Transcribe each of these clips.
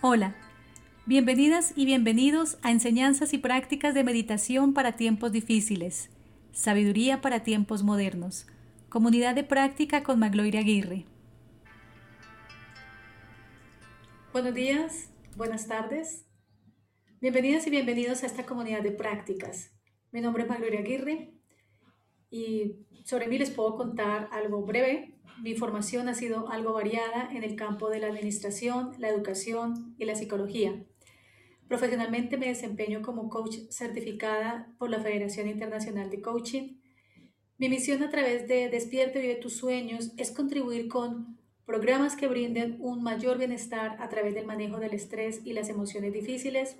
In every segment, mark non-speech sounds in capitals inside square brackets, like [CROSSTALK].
Hola, bienvenidas y bienvenidos a Enseñanzas y Prácticas de Meditación para Tiempos Difíciles, Sabiduría para Tiempos Modernos, Comunidad de Práctica con Magloire Aguirre. Buenos días, buenas tardes, bienvenidas y bienvenidos a esta comunidad de prácticas. Mi nombre es Magloire Aguirre y sobre mí les puedo contar algo breve mi formación ha sido algo variada en el campo de la administración, la educación y la psicología. Profesionalmente me desempeño como coach certificada por la Federación Internacional de Coaching. Mi misión a través de Despierte Vive tus Sueños es contribuir con programas que brinden un mayor bienestar a través del manejo del estrés y las emociones difíciles,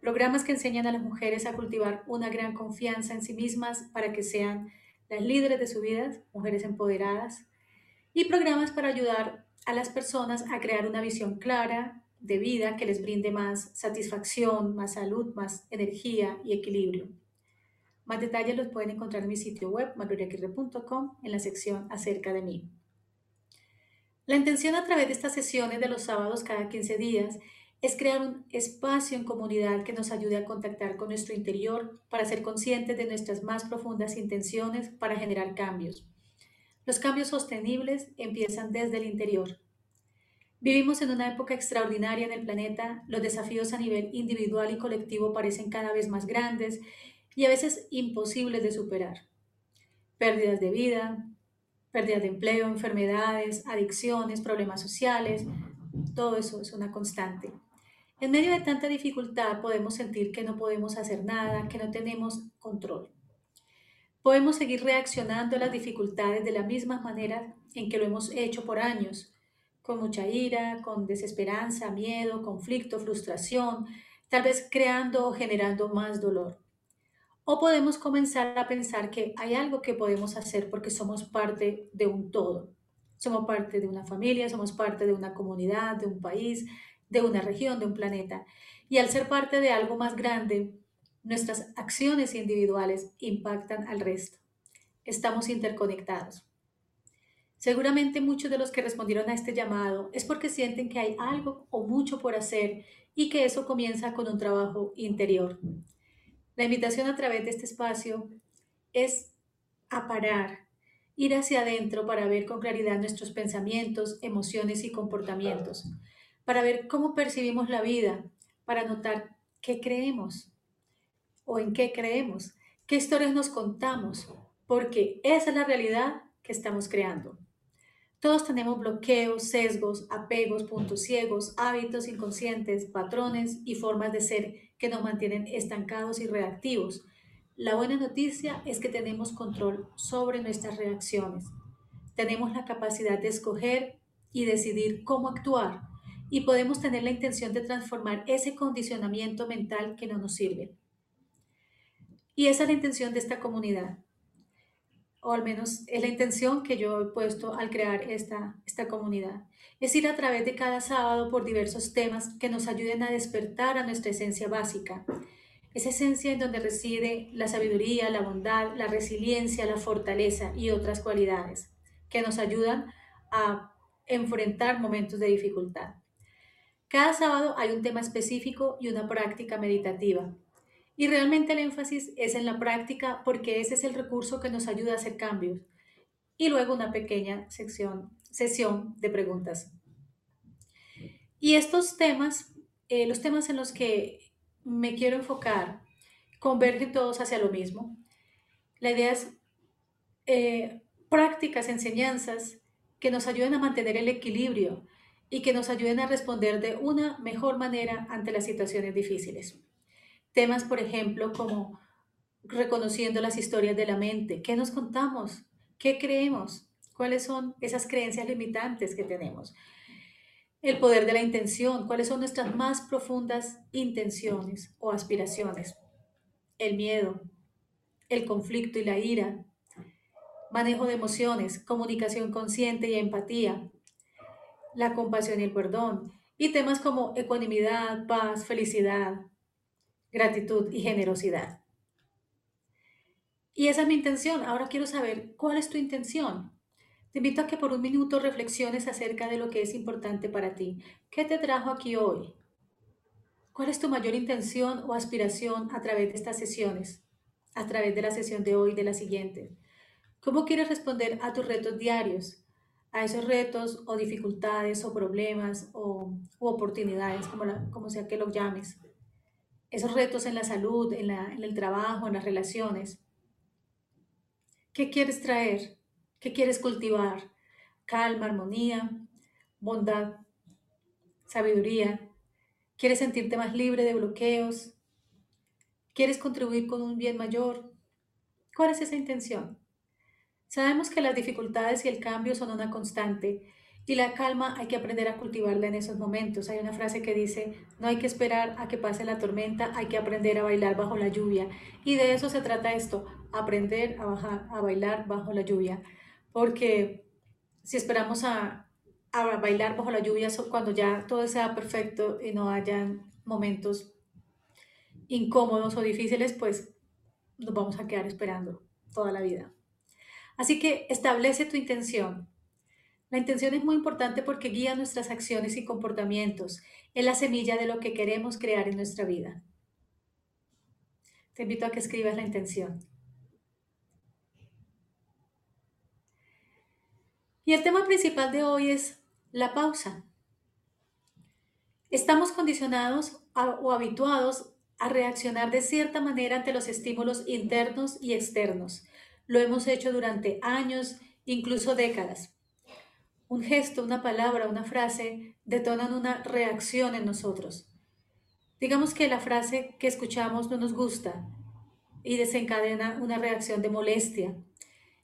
programas que enseñan a las mujeres a cultivar una gran confianza en sí mismas para que sean las líderes de su vida, mujeres empoderadas, y programas para ayudar a las personas a crear una visión clara de vida que les brinde más satisfacción, más salud, más energía y equilibrio. Más detalles los pueden encontrar en mi sitio web, magloriaquirre.com, en la sección acerca de mí. La intención a través de estas sesiones de los sábados cada 15 días es crear un espacio en comunidad que nos ayude a contactar con nuestro interior para ser conscientes de nuestras más profundas intenciones para generar cambios los cambios sostenibles empiezan desde el interior. Vivimos en una época extraordinaria en el planeta, los desafíos a nivel individual y colectivo parecen cada vez más grandes y a veces imposibles de superar. Pérdidas de vida, pérdidas de empleo, enfermedades, adicciones, problemas sociales, todo eso es una constante. En medio de tanta dificultad podemos sentir que no podemos hacer nada, que no tenemos control. Podemos seguir reaccionando a las dificultades de la misma manera en que lo hemos hecho por años, con mucha ira, con desesperanza, miedo, conflicto, frustración, tal vez creando o generando más dolor. O podemos comenzar a pensar que hay algo que podemos hacer porque somos parte de un todo. Somos parte de una familia, somos parte de una comunidad, de un país, de una región, de un planeta. Y al ser parte de algo más grande, Nuestras acciones individuales impactan al resto. Estamos interconectados. Seguramente muchos de los que respondieron a este llamado es porque sienten que hay algo o mucho por hacer y que eso comienza con un trabajo interior. La invitación a través de este espacio es a parar, ir hacia adentro para ver con claridad nuestros pensamientos, emociones y comportamientos, para ver cómo percibimos la vida, para notar qué creemos, o en qué creemos, qué historias nos contamos, porque esa es la realidad que estamos creando. Todos tenemos bloqueos, sesgos, apegos, puntos ciegos, hábitos inconscientes, patrones y formas de ser que nos mantienen estancados y reactivos. La buena noticia es que tenemos control sobre nuestras reacciones. Tenemos la capacidad de escoger y decidir cómo actuar y podemos tener la intención de transformar ese condicionamiento mental que no nos sirve. Y esa es la intención de esta comunidad, o al menos es la intención que yo he puesto al crear esta, esta comunidad. Es ir a través de cada sábado por diversos temas que nos ayuden a despertar a nuestra esencia básica, esa esencia en donde reside la sabiduría, la bondad, la resiliencia, la fortaleza y otras cualidades que nos ayudan a enfrentar momentos de dificultad. Cada sábado hay un tema específico y una práctica meditativa y realmente el énfasis es en la práctica porque ese es el recurso que nos ayuda a hacer cambios. Y luego una pequeña sección, sesión de preguntas. Y estos temas, eh, los temas en los que me quiero enfocar, convergen todos hacia lo mismo. La idea es eh, prácticas, enseñanzas que nos ayuden a mantener el equilibrio y que nos ayuden a responder de una mejor manera ante las situaciones difíciles. Temas, por ejemplo, como reconociendo las historias de la mente. ¿Qué nos contamos? ¿Qué creemos? ¿Cuáles son esas creencias limitantes que tenemos? El poder de la intención. ¿Cuáles son nuestras más profundas intenciones o aspiraciones? El miedo, el conflicto y la ira, manejo de emociones, comunicación consciente y empatía, la compasión y el perdón, y temas como ecuanimidad, paz, felicidad, gratitud y generosidad. Y esa es mi intención. Ahora quiero saber cuál es tu intención. Te invito a que por un minuto reflexiones acerca de lo que es importante para ti. ¿Qué te trajo aquí hoy? ¿Cuál es tu mayor intención o aspiración a través de estas sesiones? A través de la sesión de hoy y de la siguiente. ¿Cómo quieres responder a tus retos diarios? A esos retos o dificultades o problemas o oportunidades, como, como sea que lo llames. Esos retos en la salud, en, en el trabajo, en las relaciones. ¿Qué quieres traer? ¿Qué quieres cultivar? Calma, armonía, bondad, sabiduría. ¿Quieres sentirte más libre de bloqueos? ¿Quieres contribuir con un bien mayor? ¿Cuál es esa intención? Sabemos que las dificultades y el cambio son una constante y la calma hay que aprender a cultivarla en esos momentos. Hay una frase que dice, no hay que esperar a que pase la tormenta, hay que aprender a bailar bajo la lluvia. Y de eso se trata esto, aprender a, a bailar bajo la lluvia porque si esperamos a, bailar bajo la lluvia cuando ya todo sea perfecto y no hayan momentos incómodos o difíciles, pues nos vamos a quedar esperando toda la vida. Así que establece tu intención. La intención es muy importante porque guía nuestras acciones y comportamientos. Es la semilla de lo que queremos crear en nuestra vida. Te invito a que escribas la intención. Y el tema principal de hoy es la pausa. Estamos condicionados o habituados a reaccionar de cierta manera ante los estímulos internos y externos. Lo hemos hecho durante años, incluso décadas. Un gesto, una palabra, una frase detonan una reacción en nosotros. Digamos que la frase que escuchamos no nos gusta y desencadena una reacción de molestia,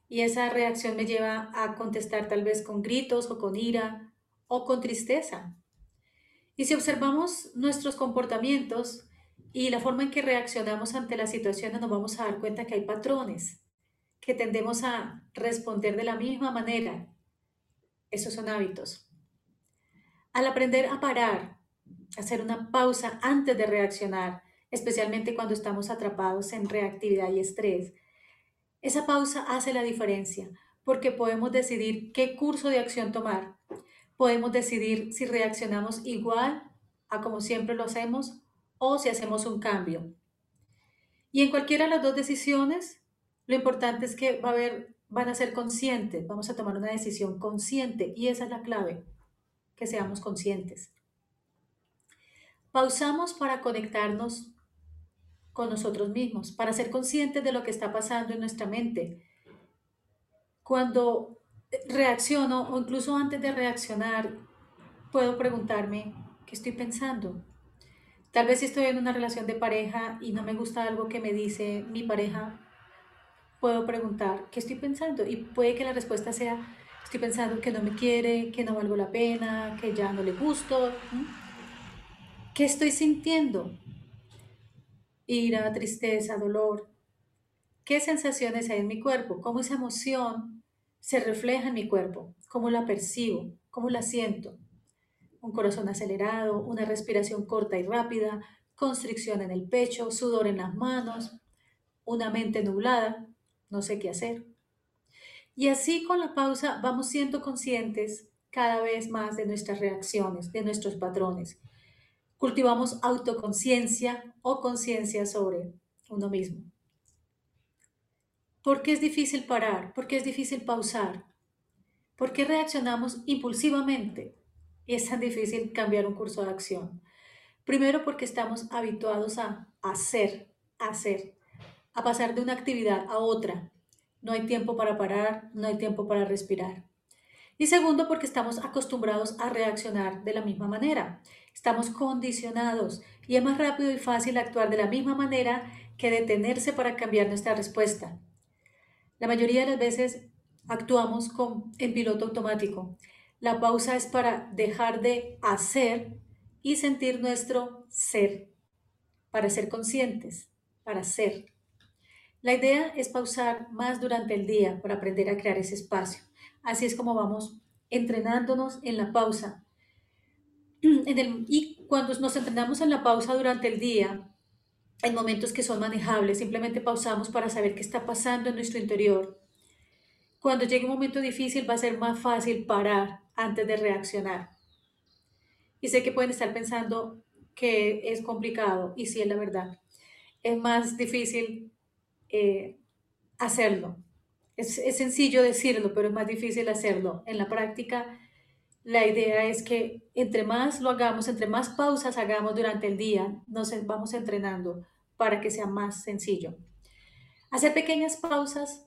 y esa reacción me lleva a contestar tal vez con gritos o con ira o con tristeza. Y si observamos nuestros comportamientos y la forma en que reaccionamos ante las situaciones, nos vamos a dar cuenta que hay patrones, que tendemos a responder de la misma manera. Esos son hábitos. Al aprender a parar, hacer una pausa antes de reaccionar, especialmente cuando estamos atrapados en reactividad y estrés, esa pausa hace la diferencia porque podemos decidir qué curso de acción tomar. Podemos decidir si reaccionamos igual a como siempre lo hacemos o si hacemos un cambio. Y en cualquiera de las dos decisiones, lo importante es que va a haber, van a ser conscientes, vamos a tomar una decisión consciente y esa es la clave, que seamos conscientes. Pausamos para conectarnos con nosotros mismos, para ser conscientes de lo que está pasando en nuestra mente. Cuando reacciono o incluso antes de reaccionar, puedo preguntarme, ¿qué estoy pensando? Tal vez estoy en una relación de pareja y no me gusta algo que me dice mi pareja, puedo preguntar, ¿qué estoy pensando? Y puede que la respuesta sea, estoy pensando que no me quiere, que no valgo la pena, que ya no le gusto. ¿Qué estoy sintiendo? ira, tristeza, dolor. ¿Qué sensaciones hay en mi cuerpo? ¿Cómo esa emoción se refleja en mi cuerpo? ¿Cómo la percibo? ¿Cómo la siento? Un corazón acelerado, una respiración corta y rápida, constricción en el pecho, sudor en las manos, una mente nublada, no sé qué hacer. Y así con la pausa vamos siendo conscientes cada vez más de nuestras reacciones, de nuestros patrones cultivamos autoconciencia o conciencia sobre uno mismo. ¿Por qué es difícil parar? ¿Por qué es difícil pausar? ¿Por qué reaccionamos impulsivamente? Es tan difícil cambiar un curso de acción. Primero porque estamos habituados a hacer, hacer, a pasar de una actividad a otra. No hay tiempo para parar, no hay tiempo para respirar. Y segundo, porque estamos acostumbrados a reaccionar de la misma manera. Estamos condicionados y es más rápido y fácil actuar de la misma manera que detenerse para cambiar nuestra respuesta. La mayoría de las veces actuamos con, en piloto automático. La pausa es para dejar de hacer y sentir nuestro ser, para ser conscientes, para ser. La idea es pausar más durante el día para aprender a crear ese espacio. Así es como vamos entrenándonos en la pausa. [CLEARS THROAT] y cuando nos entrenamos en la pausa durante el día, en momentos que son manejables, simplemente pausamos para saber qué está pasando en nuestro interior. cuando llegue un momento difícil va a ser más fácil parar antes de reaccionar. Y sé que pueden estar pensando que es complicado, y sí es la verdad. Es más difícil eh, hacerlo. Es, es sencillo decirlo, pero es más difícil hacerlo. En la práctica, la idea es que entre más lo hagamos, entre más pausas hagamos durante el día, nos vamos entrenando para que sea más sencillo. Hacer pequeñas pausas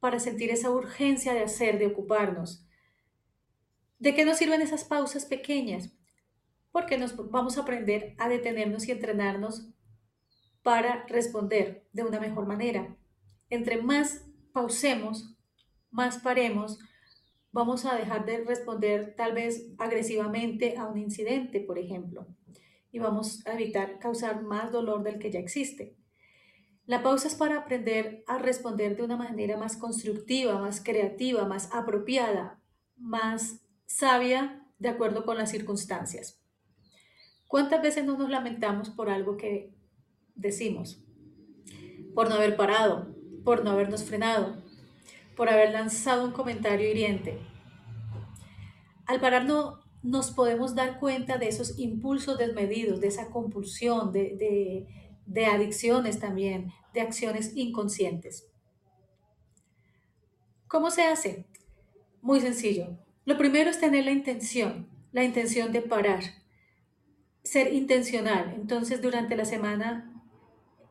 para sentir esa urgencia de hacer, de ocuparnos. ¿De qué nos sirven esas pausas pequeñas? Porque nos vamos a aprender a detenernos y entrenarnos para responder de una mejor manera. Entre más pausemos, más paremos, vamos a dejar de responder tal vez agresivamente a un incidente, por ejemplo, y vamos a evitar causar más dolor del que ya existe. La pausa es para aprender a responder de una manera más constructiva, más creativa, más apropiada, más sabia de acuerdo con las circunstancias. ¿Cuántas veces no nos lamentamos por algo que decimos? Por no haber parado, por no habernos frenado, por haber lanzado un comentario hiriente. Al parar no nos podemos dar cuenta de esos impulsos desmedidos, de esa compulsión, de, de adicciones también, de acciones inconscientes. ¿Cómo se hace? Muy sencillo. Lo primero es tener la intención, la intención de parar, ser intencional. Entonces, durante la semana,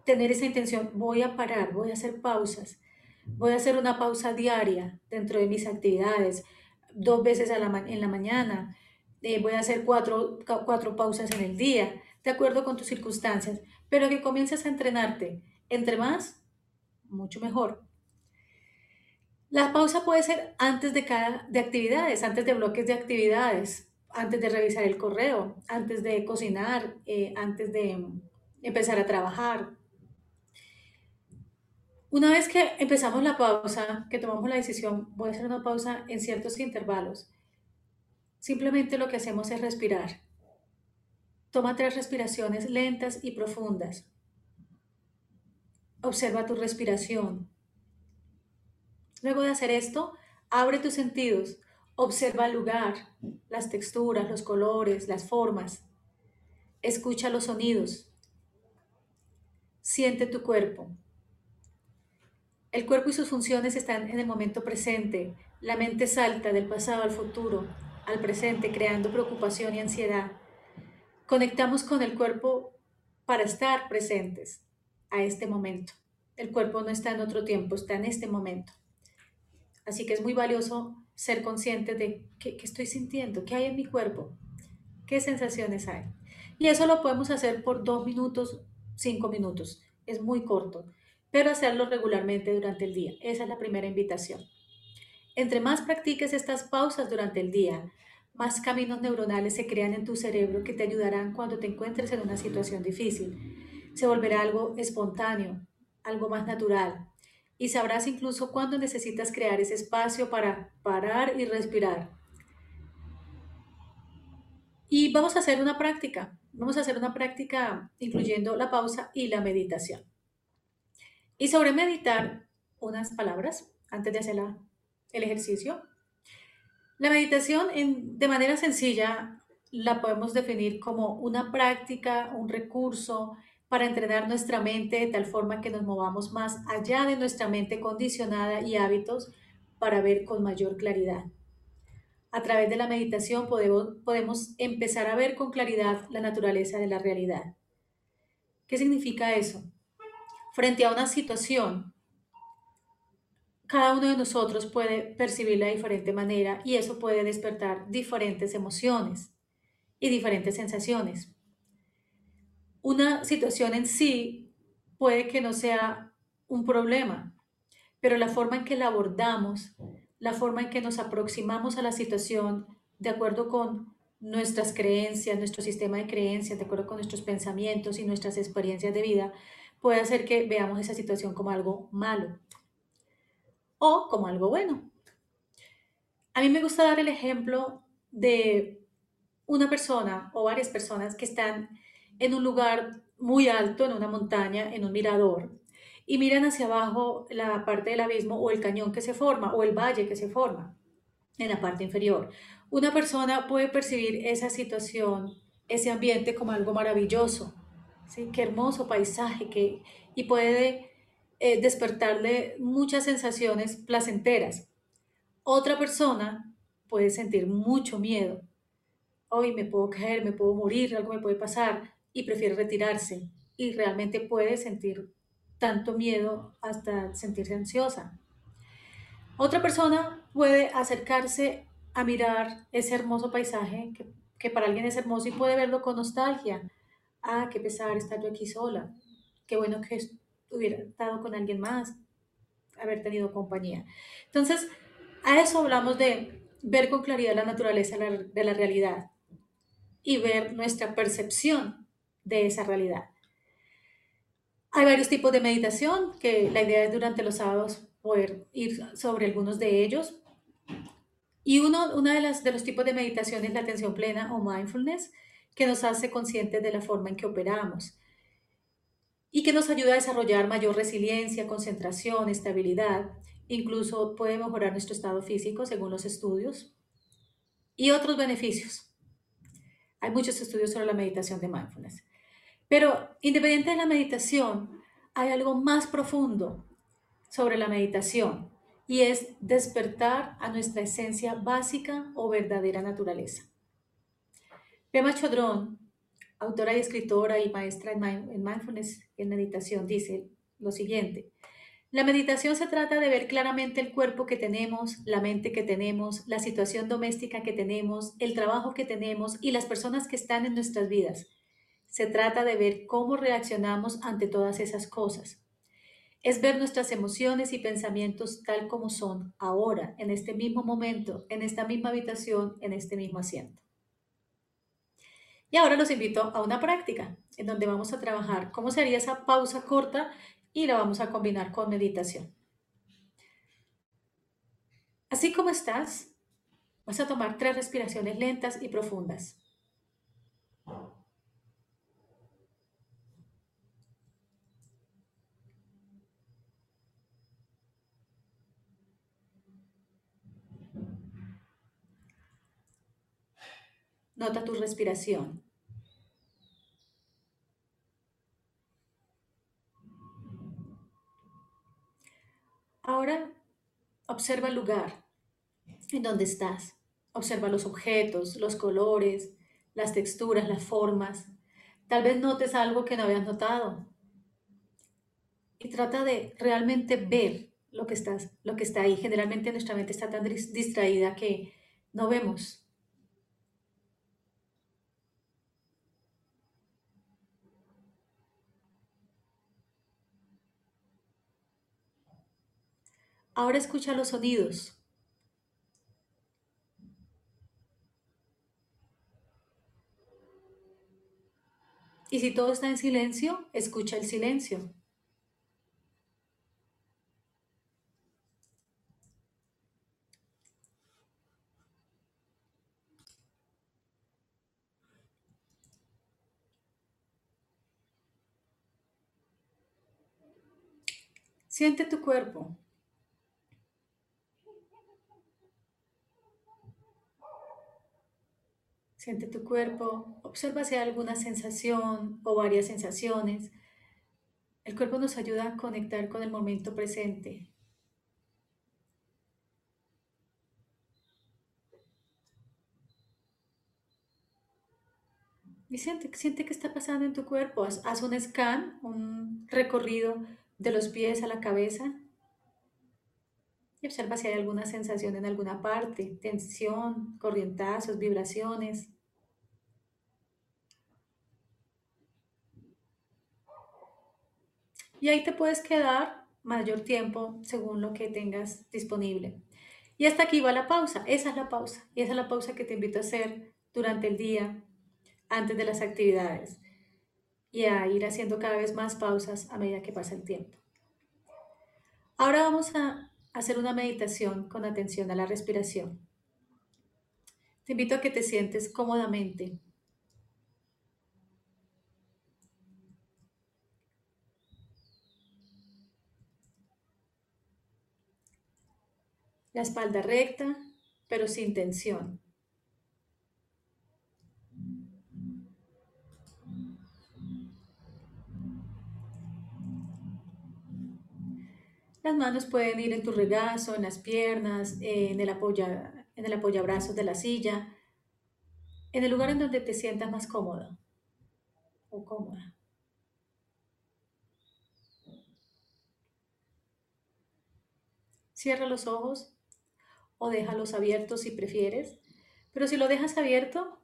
tener esa intención, voy a parar, voy a hacer pausas, Voy a hacer una pausa diaria dentro de mis actividades, dos veces en la mañana. Eh, voy a hacer cuatro, cuatro pausas en el día, de acuerdo con tus circunstancias, pero que comiences a entrenarte. Entre más, mucho mejor. La pausa puede ser antes de cada de actividades, antes de bloques de actividades, antes de revisar el correo, antes de cocinar, eh, antes de empezar a trabajar, una vez que empezamos la pausa, que tomamos la decisión, voy a hacer una pausa en ciertos intervalos, simplemente lo que hacemos es respirar. Toma tres respiraciones lentas y profundas. Observa tu respiración. Luego de hacer esto, abre tus sentidos. Observa el lugar, las texturas, los colores, las formas. Escucha los sonidos. Siente tu cuerpo. El cuerpo y sus funciones están en el momento presente. La mente salta del pasado al futuro, al presente, creando preocupación y ansiedad. Conectamos con el cuerpo para estar presentes a este momento. El cuerpo no está en otro tiempo, está en este momento. Así que es muy valioso ser consciente de qué, estoy sintiendo, qué hay en mi cuerpo, qué sensaciones hay. Y eso lo podemos hacer por dos minutos, cinco minutos. Es muy corto pero hacerlo regularmente durante el día. Esa es la primera invitación. Entre más practiques estas pausas durante el día, más caminos neuronales se crean en tu cerebro que te ayudarán cuando te encuentres en una situación difícil. Se volverá algo espontáneo, algo más natural. Y sabrás incluso cuándo necesitas crear ese espacio para parar y respirar. Y vamos a hacer una práctica. Vamos a hacer una práctica incluyendo la pausa y la meditación. Y sobre meditar, unas palabras antes de hacer el ejercicio. La meditación de manera sencilla la podemos definir como una práctica, un recurso para entrenar nuestra mente de tal forma que nos movamos más allá de nuestra mente condicionada y hábitos para ver con mayor claridad. A través de la meditación podemos empezar a ver con claridad la naturaleza de la realidad. ¿Qué significa eso? Frente a una situación, cada uno de nosotros puede percibirla de diferente manera y eso puede despertar diferentes emociones y diferentes sensaciones. Una situación en sí puede que no sea un problema, pero la forma en que la abordamos, la forma en que nos aproximamos a la situación de acuerdo con nuestras creencias, nuestro sistema de creencias, de acuerdo con nuestros pensamientos y nuestras experiencias de vida, puede hacer que veamos esa situación como algo malo o como algo bueno. A mí me gusta dar el ejemplo de una persona o varias personas que están en un lugar muy alto, en una montaña, en un mirador, y miran hacia abajo la parte del abismo o el cañón que se forma o el valle que se forma en la parte inferior. Una persona puede percibir esa situación, ese ambiente como algo maravilloso, ¿sí? Qué hermoso paisaje que, y puede eh, despertarle muchas sensaciones placenteras. Otra persona puede sentir mucho miedo. Hoy me puedo caer, me puedo morir, algo me puede pasar y prefiere retirarse y realmente puede sentir tanto miedo hasta sentirse ansiosa. Otra persona puede acercarse a mirar ese hermoso paisaje que, que para alguien es hermoso y puede verlo con nostalgia. Ah, qué pesar estar yo aquí sola. Qué bueno que hubiera estado con alguien más, haber tenido compañía. Entonces, a eso hablamos de ver con claridad la naturaleza de la realidad y ver nuestra percepción de esa realidad. Hay varios tipos de meditación que la idea es durante los sábados poder ir sobre algunos de ellos. Y uno una de, las, de los tipos de meditación es la atención plena o mindfulness, que nos hace conscientes de la forma en que operamos y que nos ayuda a desarrollar mayor resiliencia, concentración, estabilidad. Incluso puede mejorar nuestro estado físico según los estudios y otros beneficios. Hay muchos estudios sobre la meditación de mindfulness. Pero independiente de la meditación, hay algo más profundo sobre la meditación y es despertar a nuestra esencia básica o verdadera naturaleza. Pema Chodrón, autora y escritora y maestra mindfulness en meditación, dice lo siguiente. La meditación se trata de ver claramente el cuerpo que tenemos, la mente que tenemos, la situación doméstica que tenemos, el trabajo que tenemos y las personas que están en nuestras vidas se trata de ver cómo reaccionamos ante todas esas cosas. Es ver nuestras emociones y pensamientos tal como son, ahora, en este mismo momento, en esta misma habitación, en este mismo asiento. Y ahora los invito a una práctica en donde vamos a trabajar cómo sería esa pausa corta y la vamos a combinar con meditación. Así como estás, vas a tomar tres respiraciones lentas y profundas. Nota tu respiración. Ahora observa el lugar en donde estás. Observa los objetos, los colores, las texturas, las formas. Tal vez notes algo que no habías notado. Y trata de realmente ver lo que, estás, lo que está ahí. Generalmente nuestra mente está tan distraída que no vemos Ahora escucha los sonidos. Y si todo está en silencio, escucha el silencio. Siente tu cuerpo. Siente tu cuerpo, observa si hay alguna sensación o varias sensaciones. El cuerpo nos ayuda a conectar con el momento presente. Y siente, siente qué está pasando en tu cuerpo. Haz, haz un scan, un recorrido de los pies a la cabeza. Y observa si hay alguna sensación en alguna parte, tensión, corrientazos, vibraciones. Y ahí te puedes quedar mayor tiempo según lo que tengas disponible. Y hasta aquí va la pausa. Esa es la pausa. Y esa es la pausa que te invito a hacer durante el día, antes de las actividades. Y a ir haciendo cada vez más pausas a medida que pasa el tiempo. Ahora vamos a hacer una meditación con atención a la respiración. Te invito a que te sientes cómodamente. La espalda recta, pero sin tensión. Las manos pueden ir en tu regazo, en las piernas, en el, apoya, en el apoyabrazos de la silla, en el lugar en donde te sientas más cómodo o cómoda. Cierra los ojos o déjalos abiertos si prefieres, pero si lo dejas abierto,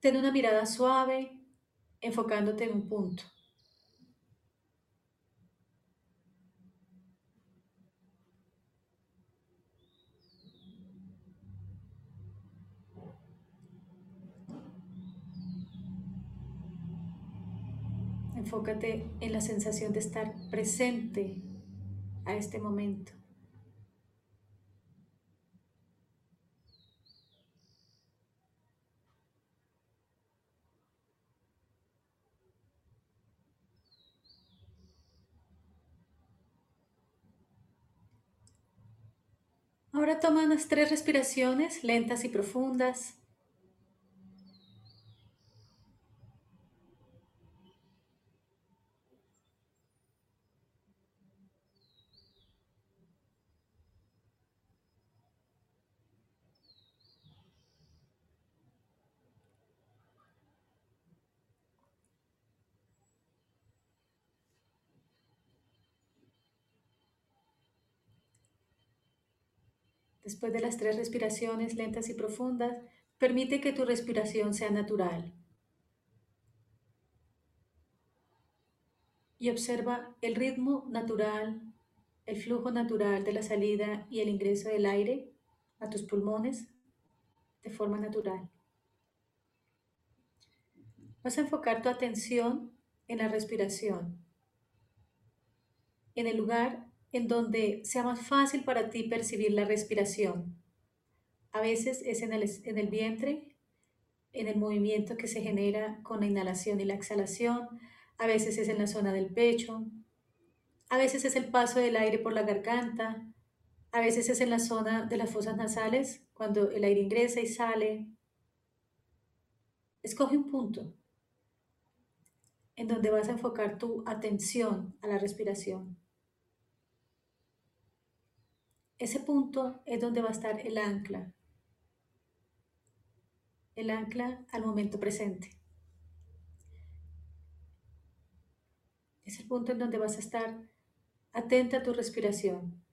ten una mirada suave, enfocándote en un punto. Enfócate en la sensación de estar presente a este momento. Ahora toma unas tres respiraciones lentas y profundas. Después de las tres respiraciones lentas y profundas, permite que tu respiración sea natural. Y observa el ritmo natural, el flujo natural de la salida y el ingreso del aire a tus pulmones de forma natural. Vas a enfocar tu atención en la respiración, en el lugar en donde sea más fácil para ti percibir la respiración. A veces es en el, en el vientre, en el movimiento que se genera con la inhalación y la exhalación, a veces es en la zona del pecho, a veces es el paso del aire por la garganta, a veces es en la zona de las fosas nasales, cuando el aire ingresa y sale. Escoge un punto en donde vas a enfocar tu atención a la respiración. Ese punto es donde va a estar el ancla. El ancla al momento presente. Es el punto en donde vas a estar atenta a tu respiración.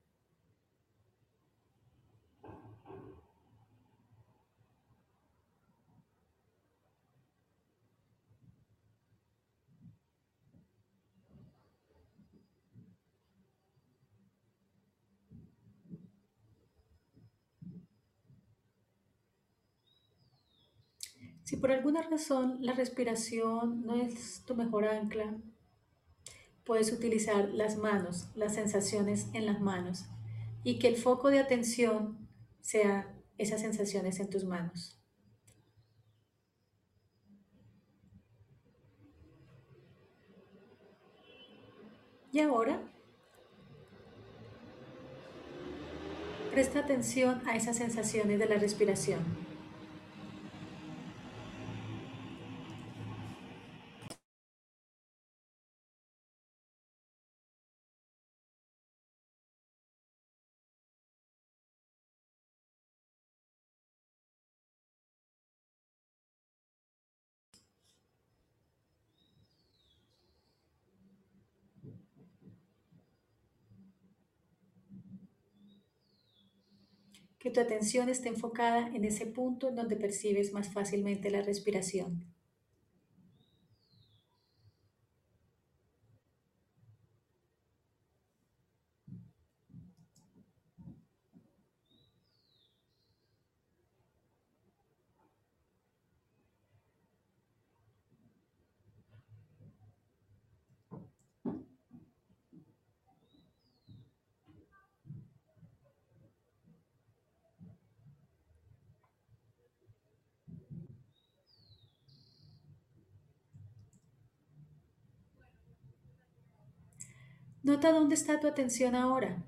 Si por alguna razón la respiración no es tu mejor ancla, puedes utilizar las manos, las sensaciones en las manos y que el foco de atención sea esas sensaciones en tus manos. Y ahora, presta atención a esas sensaciones de la respiración. Tu atención esté enfocada en ese punto en donde percibes más fácilmente la respiración. Nota dónde está tu atención ahora.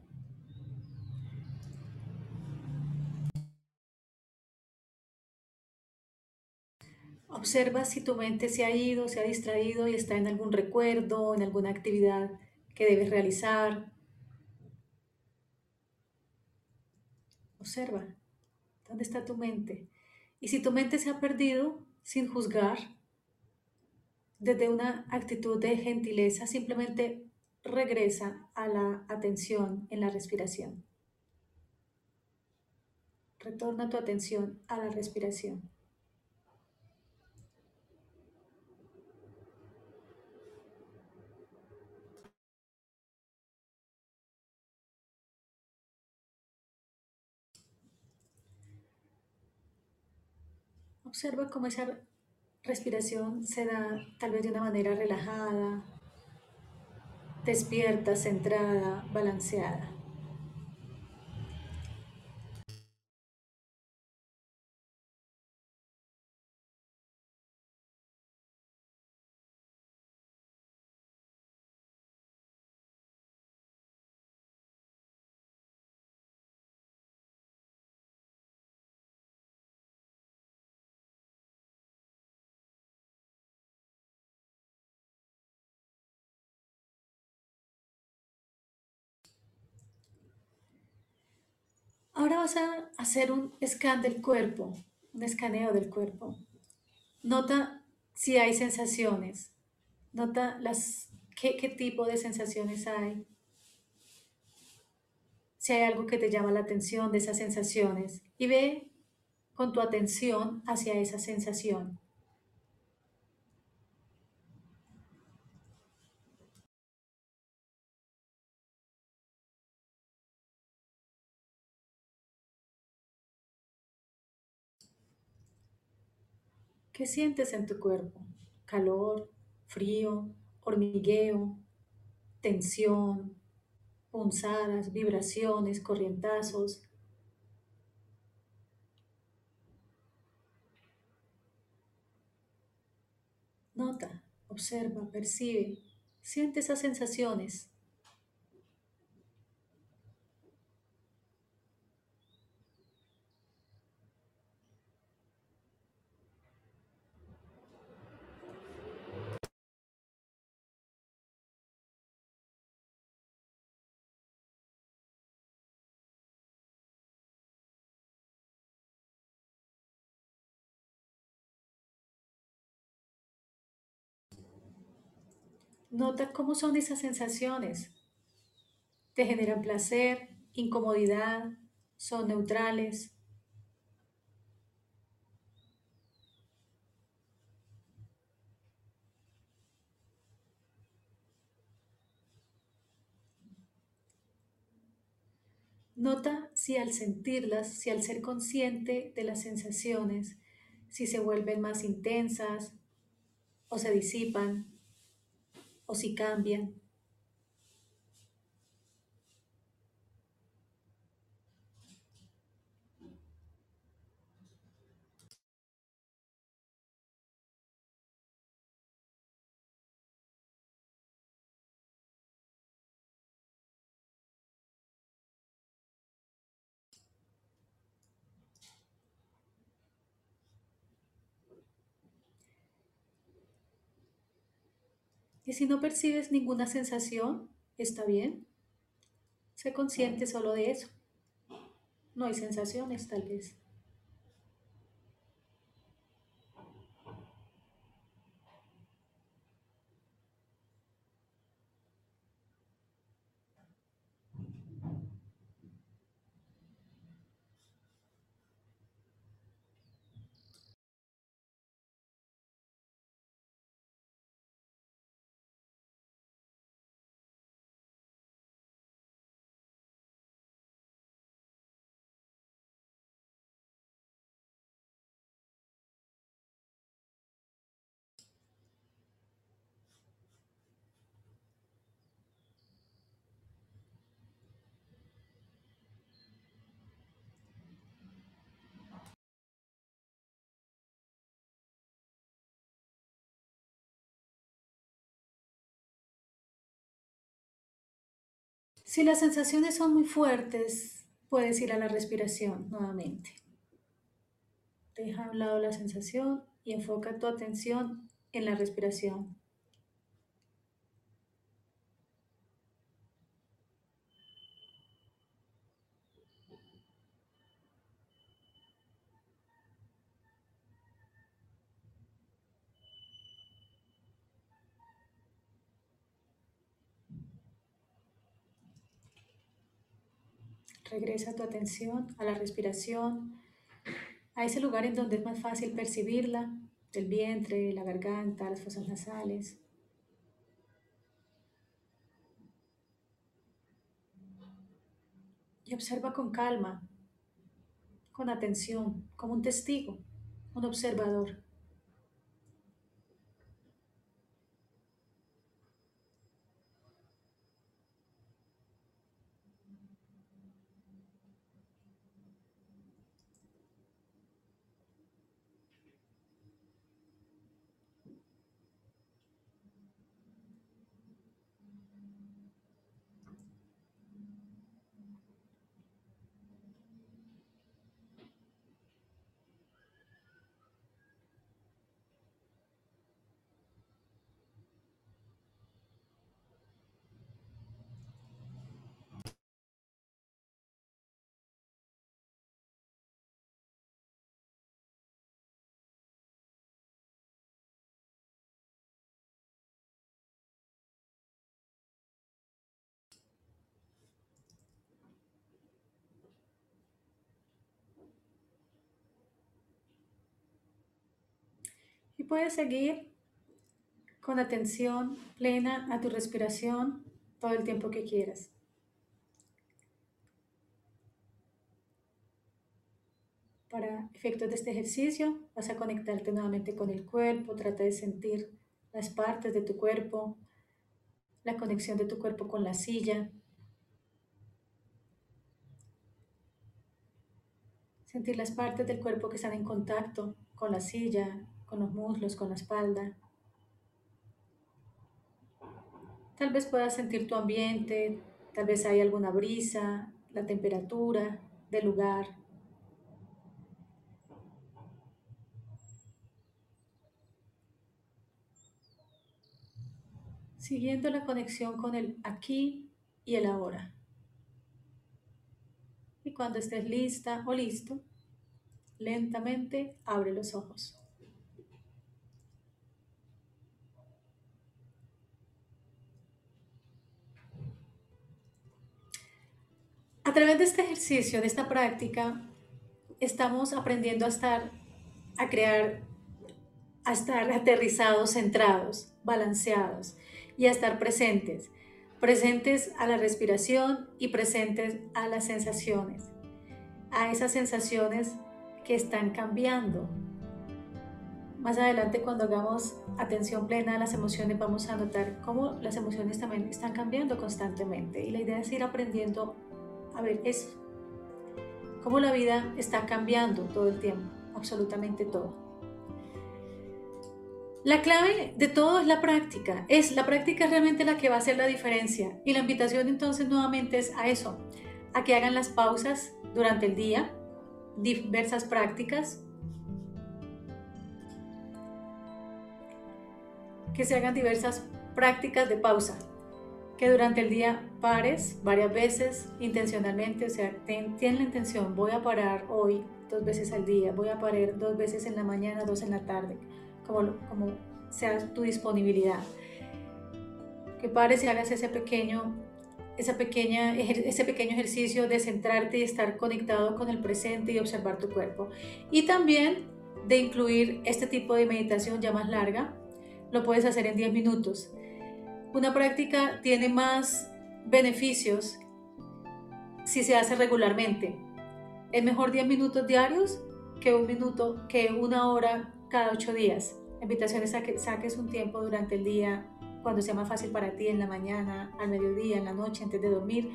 Observa si tu mente se ha ido, se ha distraído y está en algún recuerdo, en alguna actividad que debes realizar. Observa dónde está tu mente. Y si tu mente se ha perdido sin juzgar, desde una actitud de gentileza, simplemente regresa a la atención en la respiración. Retorna tu atención a la respiración. Observa cómo esa respiración se da tal vez de una manera relajada, despierta, centrada, balanceada. Ahora vas a hacer un scan del cuerpo, un escaneo del cuerpo. Nota si hay sensaciones. Nota las, qué, qué tipo de sensaciones hay. Si hay algo que te llama la atención de esas sensaciones. Y ve con tu atención hacia esa sensación. ¿Qué sientes en tu cuerpo? Calor, frío, hormigueo, tensión, punzadas, vibraciones, corrientazos. Nota, observa, percibe, siente esas sensaciones. Nota cómo son esas sensaciones. ¿Te generan placer, incomodidad? ¿Son neutrales? Nota si al sentirlas, si al ser consciente de las sensaciones, si se vuelven más intensas o se disipan o si cambian. Si no percibes ninguna sensación, está bien. Sé consciente solo de eso. No hay sensaciones, tal vez. Si las sensaciones son muy fuertes, puedes ir a la respiración nuevamente. Deja a un lado la sensación y enfoca tu atención en la respiración. Regresa tu atención a la respiración, a ese lugar en donde es más fácil percibirla, el vientre, la garganta, las fosas nasales. Y observa con calma, con atención, como un testigo, un observador. Puedes seguir con atención plena a tu respiración todo el tiempo que quieras. Para efectos de este ejercicio vas a conectarte nuevamente con el cuerpo, trata de sentir las partes de tu cuerpo, la conexión de tu cuerpo con la silla. Sentir las partes del cuerpo que están en contacto con la silla, con los muslos, con la espalda. Tal vez puedas sentir tu ambiente, tal vez hay alguna brisa, la temperatura del lugar. Siguiendo la conexión con el aquí y el ahora. Y cuando estés lista o listo, lentamente abre los ojos. A través de este ejercicio, de esta práctica, estamos aprendiendo a estar, a crear, a estar aterrizados, centrados, balanceados y a estar presentes. Presentes a la respiración y presentes a las sensaciones. A esas sensaciones que están cambiando. Más adelante cuando hagamos atención plena a las emociones vamos a notar cómo las emociones también están cambiando constantemente y la idea es ir aprendiendo a ver eso. Cómo la vida está cambiando todo el tiempo, absolutamente todo. La clave de todo es la práctica. Es la práctica realmente la que va a hacer la diferencia. Y la invitación entonces nuevamente es a eso, a que hagan las pausas durante el día, diversas prácticas, que se hagan diversas prácticas de pausa que durante el día pares varias veces intencionalmente, o sea, ten, la intención, voy a parar hoy dos veces al día, voy a parar dos veces en la mañana, dos en la tarde, como, como sea tu disponibilidad. Que pares y hagas ese pequeño, esa pequeña, ese pequeño ejercicio de centrarte y estar conectado con el presente y observar tu cuerpo. Y también de incluir este tipo de meditación ya más larga, lo puedes hacer en 10 minutos una práctica tiene más beneficios si se hace regularmente. Es mejor 10 minutos diarios que un minuto, que una hora cada 8 días. La invitación es a que saques un tiempo durante el día, cuando sea más fácil para ti, en la mañana, al mediodía, en la noche, antes de dormir,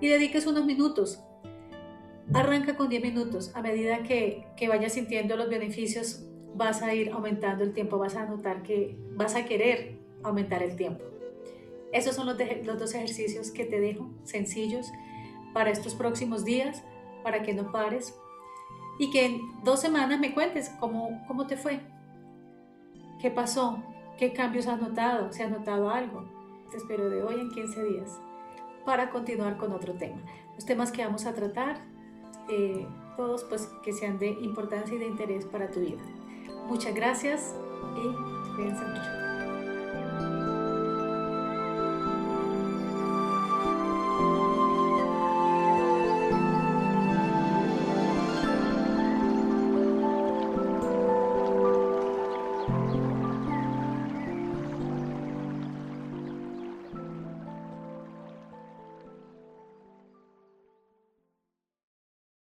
y dediques unos minutos. Arranca con 10 minutos. A medida que, que vayas sintiendo los beneficios, vas a ir aumentando el tiempo, vas a notar que vas a querer aumentar el tiempo. Esos son los, dos ejercicios que te dejo, sencillos, para estos próximos días, para que no pares y que en dos semanas me cuentes cómo, cómo te fue. ¿Qué pasó? ¿Qué cambios has notado? ¿Se ha notado algo? Te espero de hoy en 15 días para continuar con otro tema. Los temas que vamos a tratar, eh, todos pues que sean de importancia y de interés para tu vida. Muchas gracias y cuídense mucho.